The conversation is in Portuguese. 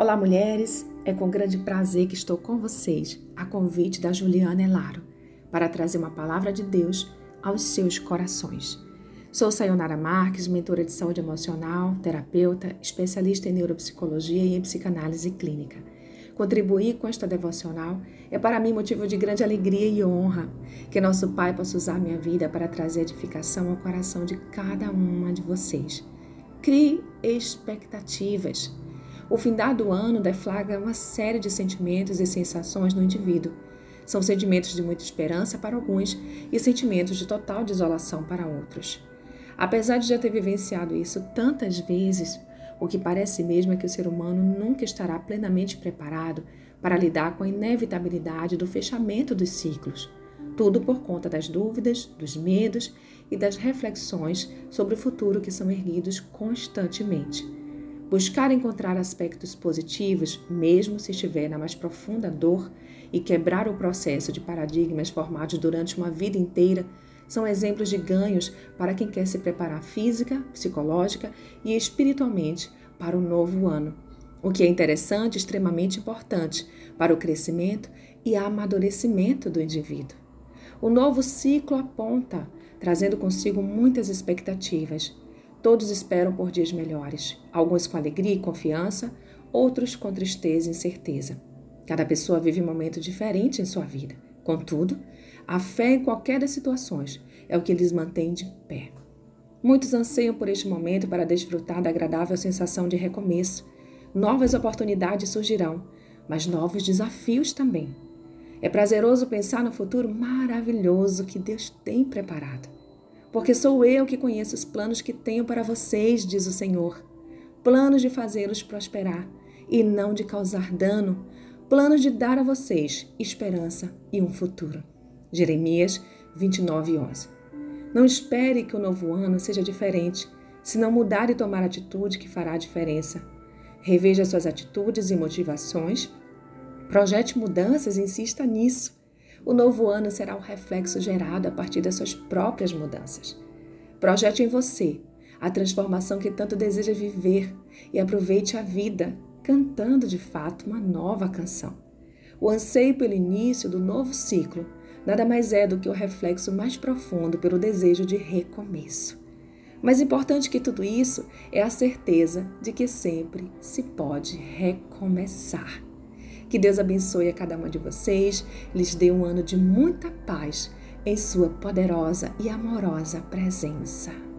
Olá, mulheres! É com grande prazer que estou com vocês, a convite da Juliana Elaro, para trazer uma palavra de Deus aos seus corações. Sou Sayonara Marques, mentora de saúde emocional, terapeuta, especialista em neuropsicologia e em psicanálise clínica. Contribuir com esta devocional é para mim motivo de grande alegria e honra. Que nosso Pai possa usar minha vida para trazer edificação ao coração de cada uma de vocês. Crie expectativas. O findar do ano deflagra uma série de sentimentos e sensações no indivíduo. São sentimentos de muita esperança para alguns e sentimentos de total desolação para outros. Apesar de já ter vivenciado isso tantas vezes, o que parece mesmo é que o ser humano nunca estará plenamente preparado para lidar com a inevitabilidade do fechamento dos ciclos. Tudo por conta das dúvidas, dos medos e das reflexões sobre o futuro que são erguidos constantemente. Buscar encontrar aspectos positivos, mesmo se estiver na mais profunda dor, e quebrar o processo de paradigmas formados durante uma vida inteira são exemplos de ganhos para quem quer se preparar física, psicológica e espiritualmente para o novo ano. O que é interessante e extremamente importante para o crescimento e amadurecimento do indivíduo. O novo ciclo aponta, trazendo consigo muitas expectativas Todos esperam por dias melhores, alguns com alegria e confiança, outros com tristeza e incerteza. Cada pessoa vive um momento diferente em sua vida. Contudo, a fé em qualquer das situações é o que lhes mantém de pé. Muitos anseiam por este momento para desfrutar da agradável sensação de recomeço. Novas oportunidades surgirão, mas novos desafios também. É prazeroso pensar no futuro maravilhoso que Deus tem preparado porque sou eu que conheço os planos que tenho para vocês, diz o Senhor. Planos de fazê-los prosperar e não de causar dano, planos de dar a vocês esperança e um futuro. Jeremias 29, 11. Não espere que o novo ano seja diferente, se não mudar e tomar atitude que fará a diferença. Reveja suas atitudes e motivações, projete mudanças e insista nisso. O novo ano será um reflexo gerado a partir das suas próprias mudanças. Projete em você a transformação que tanto deseja viver e aproveite a vida cantando de fato uma nova canção. O anseio pelo início do novo ciclo nada mais é do que o reflexo mais profundo pelo desejo de recomeço. Mais importante que tudo isso é a certeza de que sempre se pode recomeçar. Que Deus abençoe a cada uma de vocês, lhes dê um ano de muita paz em sua poderosa e amorosa presença.